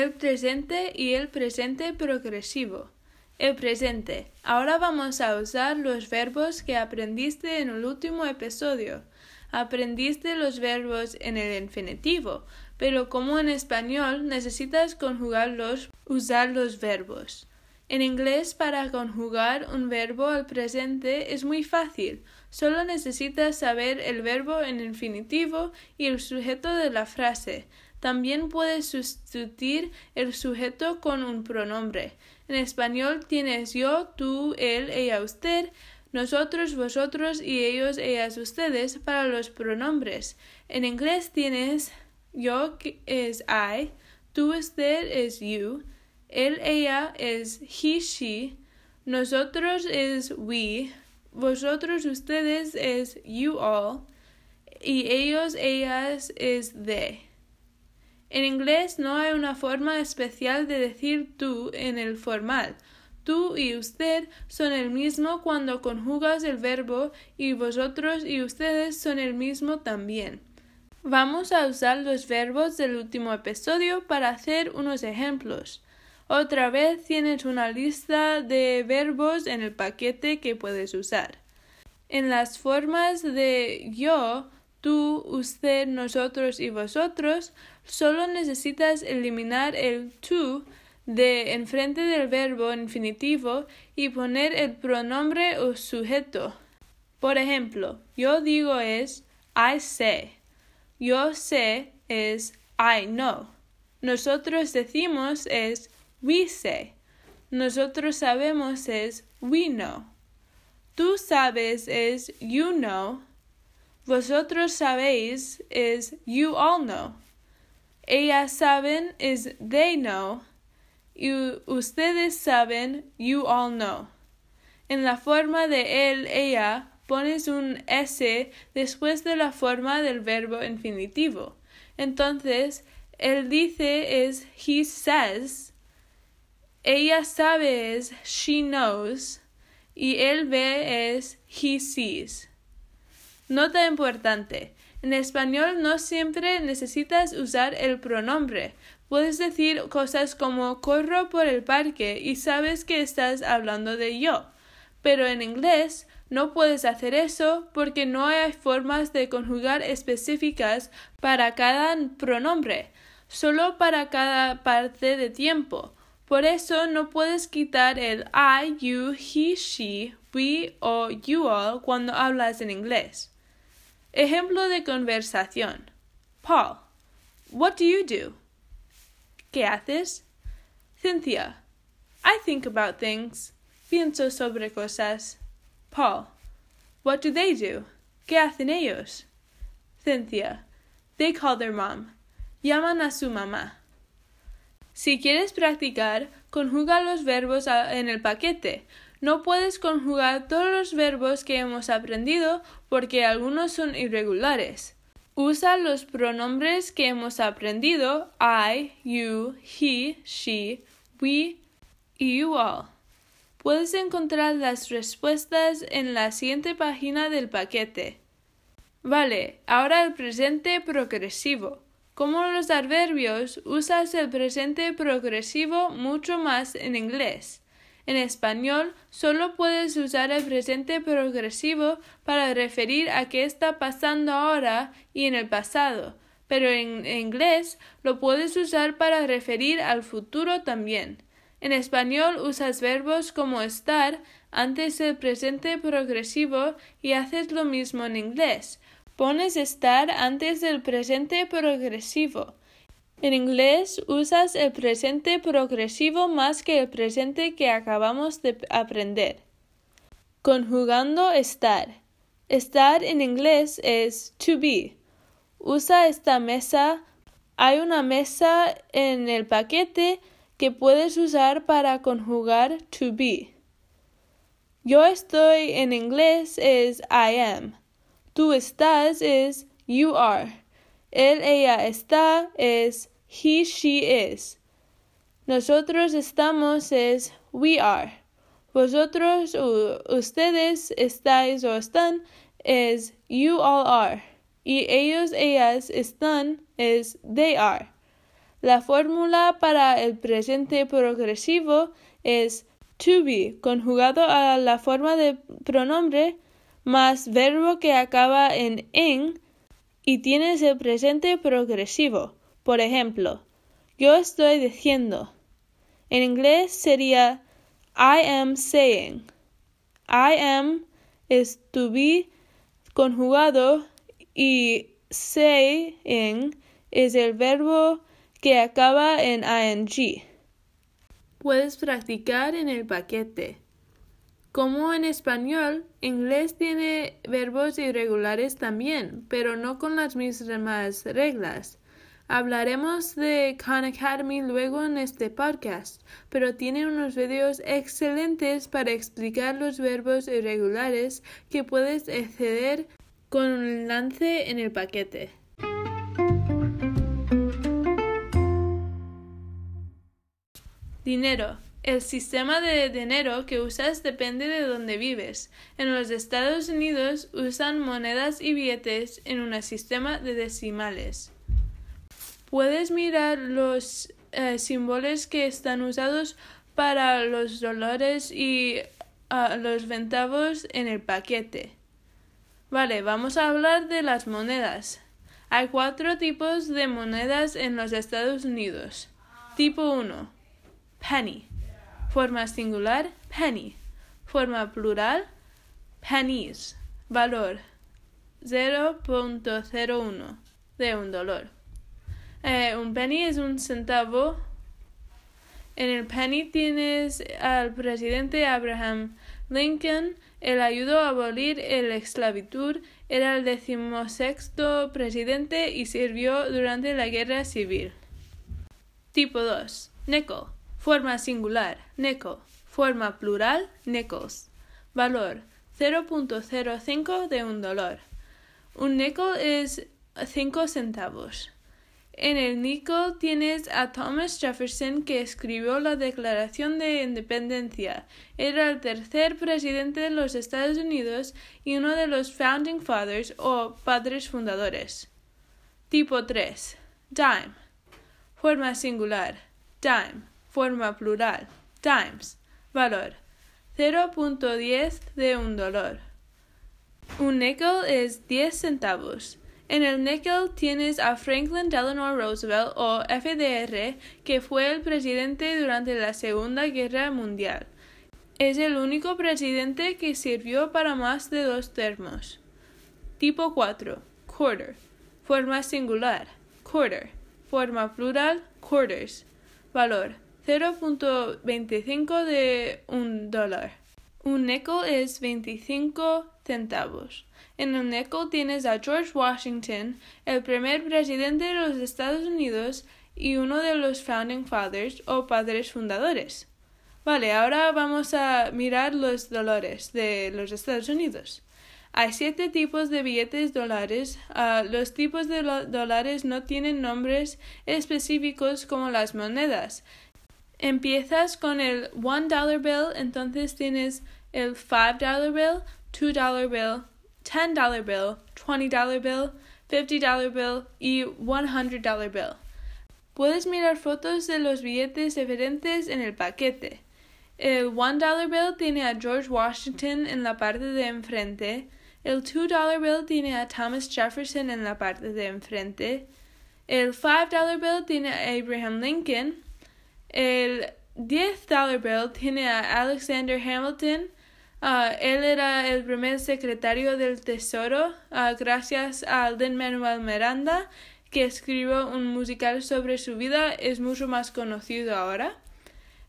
el presente y el presente progresivo. El presente. Ahora vamos a usar los verbos que aprendiste en el último episodio. Aprendiste los verbos en el infinitivo, pero como en español necesitas conjugarlos, usar los verbos. En inglés, para conjugar un verbo al presente es muy fácil. Solo necesitas saber el verbo en infinitivo y el sujeto de la frase. También puedes sustituir el sujeto con un pronombre. En español tienes yo, tú, él, ella, usted, nosotros, vosotros y ellos, ellas, ustedes para los pronombres. En inglés tienes yo es I, tú, usted es you, él, ella es he, she, nosotros es we, vosotros, ustedes es you all y ellos, ellas es they. En inglés no hay una forma especial de decir tú en el formal. Tú y usted son el mismo cuando conjugas el verbo y vosotros y ustedes son el mismo también. Vamos a usar los verbos del último episodio para hacer unos ejemplos. Otra vez tienes una lista de verbos en el paquete que puedes usar. En las formas de yo tú, usted, nosotros y vosotros, solo necesitas eliminar el tú de enfrente del verbo infinitivo y poner el pronombre o sujeto. Por ejemplo, yo digo es I say. Yo sé es I know. Nosotros decimos es we say. Nosotros sabemos es we know. Tú sabes es you know. Vosotros sabéis is you all know. Ellas saben is they know. Y ustedes saben you all know. En la forma de él, ella, pones un S después de la forma del verbo infinitivo. Entonces, él dice es he says. Ella sabe es she knows. Y él ve es he sees. Nota importante. En español no siempre necesitas usar el pronombre. Puedes decir cosas como corro por el parque y sabes que estás hablando de yo. Pero en inglés no puedes hacer eso porque no hay formas de conjugar específicas para cada pronombre, solo para cada parte de tiempo. Por eso no puedes quitar el I, you, he, she, we o you all cuando hablas en inglés. Ejemplo de conversación. Paul. What do you do? ¿Qué haces? Cynthia. I think about things. Pienso sobre cosas. Paul. What do they do? ¿Qué hacen ellos? Cynthia. They call their mom. Llaman a su mamá. Si quieres practicar, conjuga los verbos en el paquete. No puedes conjugar todos los verbos que hemos aprendido porque algunos son irregulares. Usa los pronombres que hemos aprendido I, you, he, she, we y you all. Puedes encontrar las respuestas en la siguiente página del paquete. Vale, ahora el presente progresivo. Como los adverbios, usas el presente progresivo mucho más en inglés. En español solo puedes usar el presente progresivo para referir a qué está pasando ahora y en el pasado, pero en inglés lo puedes usar para referir al futuro también. En español usas verbos como estar antes del presente progresivo y haces lo mismo en inglés. Pones estar antes del presente progresivo en inglés usas el presente progresivo más que el presente que acabamos de aprender. Conjugando estar. Estar en inglés es to be. Usa esta mesa. Hay una mesa en el paquete que puedes usar para conjugar to be. Yo estoy en inglés es I am. Tú estás es you are. Él, ella está es he, she is. Nosotros estamos es we are. Vosotros ustedes estáis o están es you all are. Y ellos, ellas están es they are. La fórmula para el presente progresivo es to be conjugado a la forma de pronombre más verbo que acaba en en y tienes el presente progresivo. Por ejemplo, yo estoy diciendo. En inglés sería I am saying. I am es to be conjugado y saying es el verbo que acaba en ing. Puedes practicar en el paquete. Como en español, inglés tiene verbos irregulares también, pero no con las mismas reglas. Hablaremos de Khan Academy luego en este podcast, pero tiene unos videos excelentes para explicar los verbos irregulares que puedes acceder con un enlace en el paquete. Dinero. El sistema de dinero que usas depende de dónde vives. En los Estados Unidos usan monedas y billetes en un sistema de decimales. Puedes mirar los eh, símbolos que están usados para los dólares y ah, los centavos en el paquete. Vale, vamos a hablar de las monedas. Hay cuatro tipos de monedas en los Estados Unidos. Tipo 1. Penny. Forma singular, penny. Forma plural, pennies. Valor 0.01 de un dólar. Eh, un penny es un centavo. En el penny tienes al presidente Abraham Lincoln. Él ayudó a abolir la esclavitud. Era el decimosexto presidente y sirvió durante la guerra civil. Tipo 2. Nickel. Forma singular, nickel. Forma plural, nickels. Valor 0.05 de un dólar. Un nickel es 5 centavos. En el nickel tienes a Thomas Jefferson que escribió la Declaración de Independencia. Era el tercer presidente de los Estados Unidos y uno de los Founding Fathers o padres fundadores. Tipo 3. Dime. Forma singular. Dime forma plural, times, valor 0.10 de un dólar. Un nickel es 10 centavos. En el nickel tienes a Franklin Delano Roosevelt o FDR, que fue el presidente durante la Segunda Guerra Mundial. Es el único presidente que sirvió para más de dos termos. Tipo 4. Quarter. Forma singular. Quarter. Forma plural. Quarters. Valor 0.25 de un dólar. Un nickel es 25 centavos. En un nickel tienes a George Washington, el primer presidente de los Estados Unidos y uno de los Founding Fathers o padres fundadores. Vale, ahora vamos a mirar los dólares de los Estados Unidos. Hay siete tipos de billetes dólares. Ah, los tipos de dólares no tienen nombres específicos como las monedas empiezas con el one dollar bill, entonces tienes el five dollar bill, two dollar bill, ten dollar bill, twenty dollar bill, fifty dollar bill y one hundred dollar bill. Puedes mirar fotos de los billetes diferentes en el paquete. El one dollar bill tiene a George Washington en la parte de enfrente. El two dollar bill tiene a Thomas Jefferson en la parte de enfrente. El five dollar bill tiene a Abraham Lincoln. El 10 dollar bill tiene a Alexander Hamilton. Uh, él era el primer secretario del Tesoro uh, gracias a Lin Manuel Miranda, que escribió un musical sobre su vida, es mucho más conocido ahora.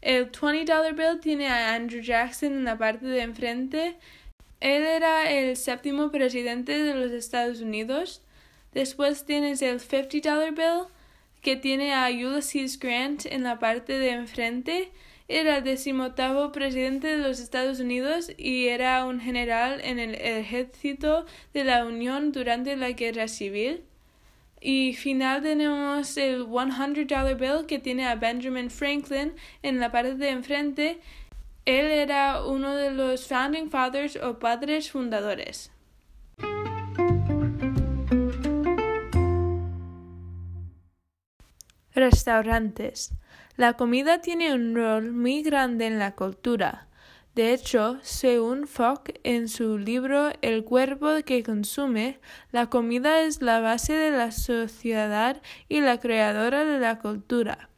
El 20 dollar bill tiene a Andrew Jackson en la parte de enfrente. Él era el séptimo presidente de los Estados Unidos. Después tienes el 50 dollar bill que tiene a Ulysses Grant en la parte de enfrente. Era el decimoctavo presidente de los Estados Unidos y era un general en el ejército de la Unión durante la Guerra Civil. Y final tenemos el 100 dollar bill que tiene a Benjamin Franklin en la parte de enfrente. Él era uno de los founding fathers o padres fundadores. Restaurantes. La comida tiene un rol muy grande en la cultura. De hecho, según Fogg en su libro El cuerpo que consume, la comida es la base de la sociedad y la creadora de la cultura.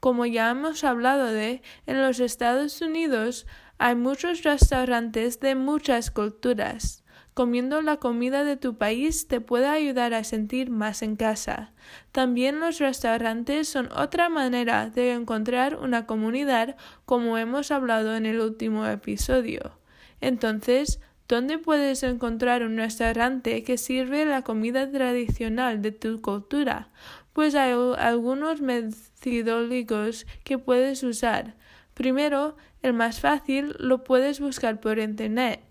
Como ya hemos hablado de, en los Estados Unidos hay muchos restaurantes de muchas culturas. Comiendo la comida de tu país te puede ayudar a sentir más en casa. También los restaurantes son otra manera de encontrar una comunidad como hemos hablado en el último episodio. Entonces, ¿dónde puedes encontrar un restaurante que sirve la comida tradicional de tu cultura? Pues hay algunos metodológicos que puedes usar. Primero, el más fácil lo puedes buscar por internet.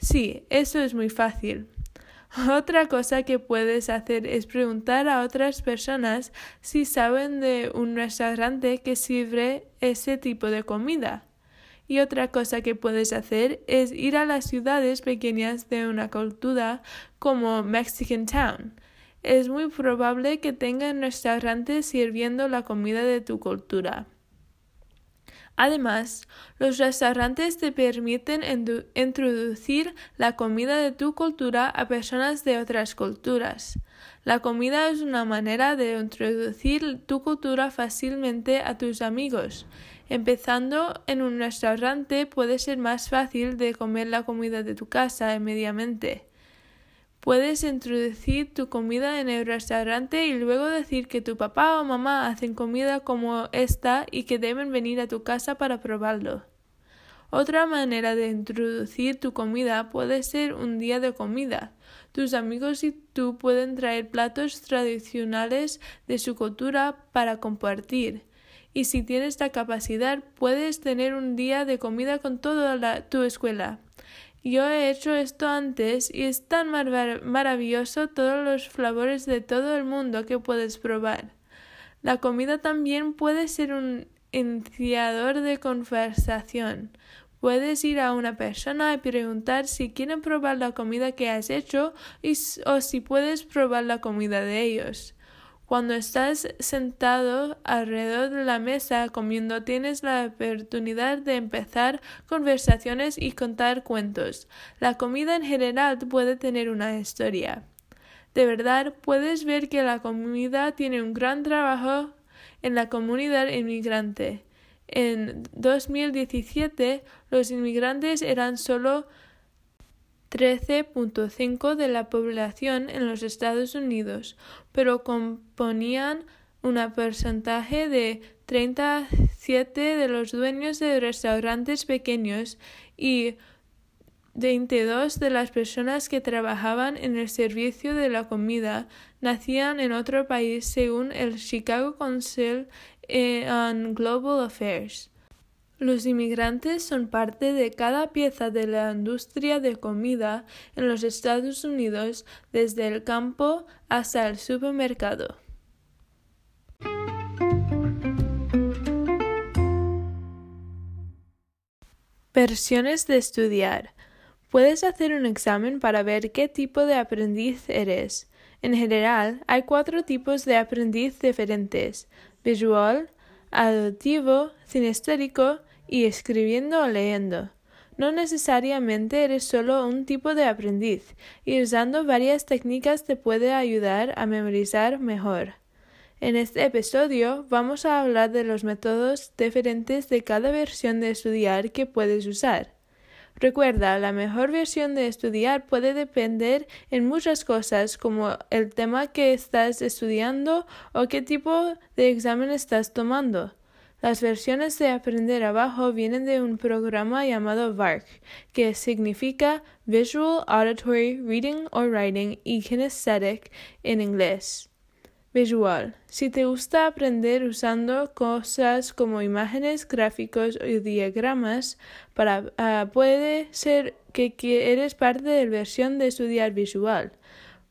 Sí, eso es muy fácil. Otra cosa que puedes hacer es preguntar a otras personas si saben de un restaurante que sirve ese tipo de comida. Y otra cosa que puedes hacer es ir a las ciudades pequeñas de una cultura como Mexican Town. Es muy probable que tengan restaurantes sirviendo la comida de tu cultura. Además, los restaurantes te permiten introducir la comida de tu cultura a personas de otras culturas. La comida es una manera de introducir tu cultura fácilmente a tus amigos. Empezando en un restaurante puede ser más fácil de comer la comida de tu casa inmediatamente. Puedes introducir tu comida en el restaurante y luego decir que tu papá o mamá hacen comida como esta y que deben venir a tu casa para probarlo. Otra manera de introducir tu comida puede ser un día de comida. Tus amigos y tú pueden traer platos tradicionales de su cultura para compartir. Y si tienes la capacidad, puedes tener un día de comida con toda tu escuela. Yo he hecho esto antes y es tan maravilloso todos los flavores de todo el mundo que puedes probar. La comida también puede ser un iniciador de conversación. Puedes ir a una persona y preguntar si quieren probar la comida que has hecho o si puedes probar la comida de ellos. Cuando estás sentado alrededor de la mesa comiendo tienes la oportunidad de empezar conversaciones y contar cuentos. La comida en general puede tener una historia. De verdad, puedes ver que la comida tiene un gran trabajo en la comunidad inmigrante. En 2017, los inmigrantes eran solo 13.5 de la población en los Estados Unidos, pero componían un porcentaje de 37 de los dueños de restaurantes pequeños y 22 de las personas que trabajaban en el servicio de la comida nacían en otro país según el Chicago Council on Global Affairs. Los inmigrantes son parte de cada pieza de la industria de comida en los Estados Unidos, desde el campo hasta el supermercado. Versiones de estudiar. Puedes hacer un examen para ver qué tipo de aprendiz eres. En general, hay cuatro tipos de aprendiz diferentes: visual, auditivo, cinestérico y escribiendo o leyendo. No necesariamente eres solo un tipo de aprendiz, y usando varias técnicas te puede ayudar a memorizar mejor. En este episodio vamos a hablar de los métodos diferentes de cada versión de estudiar que puedes usar. Recuerda, la mejor versión de estudiar puede depender en muchas cosas como el tema que estás estudiando o qué tipo de examen estás tomando. Las versiones de aprender abajo vienen de un programa llamado VARC, que significa Visual, Auditory, Reading or Writing y Kinesthetic en inglés. Visual. Si te gusta aprender usando cosas como imágenes, gráficos y diagramas, ah, puede ser que eres parte de la versión de estudiar visual.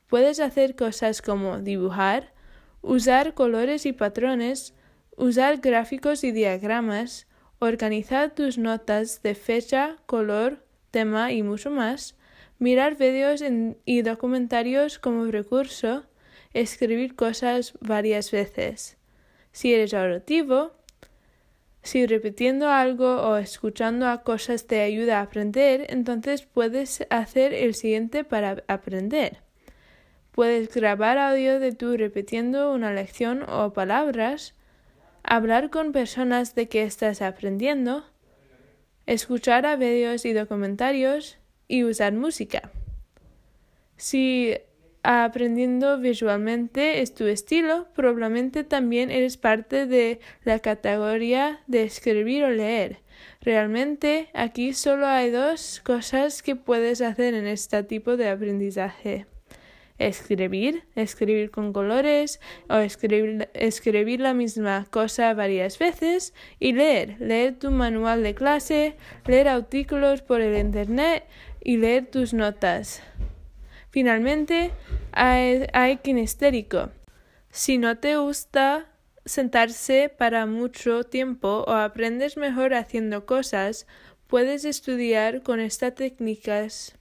Puedes hacer cosas como dibujar, usar colores y patrones, usar gráficos y diagramas, organizar tus notas de fecha, color, tema y mucho más, mirar vídeos y documentarios como recurso, escribir cosas varias veces. Si eres auditivo, si repitiendo algo o escuchando a cosas te ayuda a aprender, entonces puedes hacer el siguiente para aprender. Puedes grabar audio de tú repitiendo una lección o palabras, hablar con personas de que estás aprendiendo, escuchar a vídeos y documentarios y usar música. Si aprendiendo visualmente es tu estilo, probablemente también eres parte de la categoría de escribir o leer. Realmente aquí solo hay dos cosas que puedes hacer en este tipo de aprendizaje. Escribir, escribir con colores o escribir, la misma cosa varias veces y leer, leer tu manual de clase, leer artículos por el Internet y leer tus notas. Finalmente, hay, hay kinestérico. Si no te gusta sentarse para mucho tiempo o aprendes mejor haciendo cosas, puedes estudiar con estas técnicas.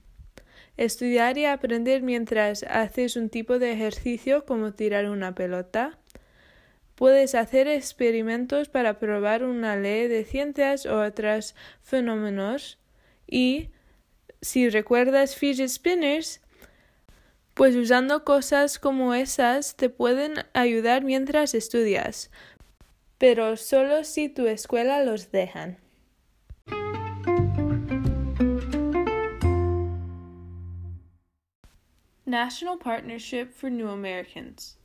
Estudiar y aprender mientras haces un tipo de ejercicio como tirar una pelota. Puedes hacer experimentos para probar una ley de ciencias o otros fenómenos. Y si recuerdas fidget spinners, pues usando cosas como esas te pueden ayudar mientras estudias, pero solo si tu escuela los dejan. National Partnership for New Americans.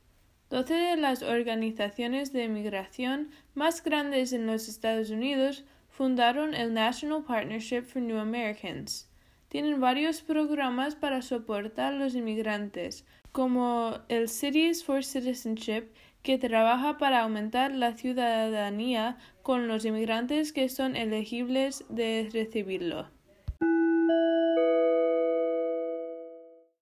Doce de las organizaciones de migración más grandes en los Estados Unidos fundaron el National Partnership for New Americans tienen varios programas para soportar a los inmigrantes, como el Cities for Citizenship, que trabaja para aumentar la ciudadanía con los inmigrantes que son elegibles de recibirlo.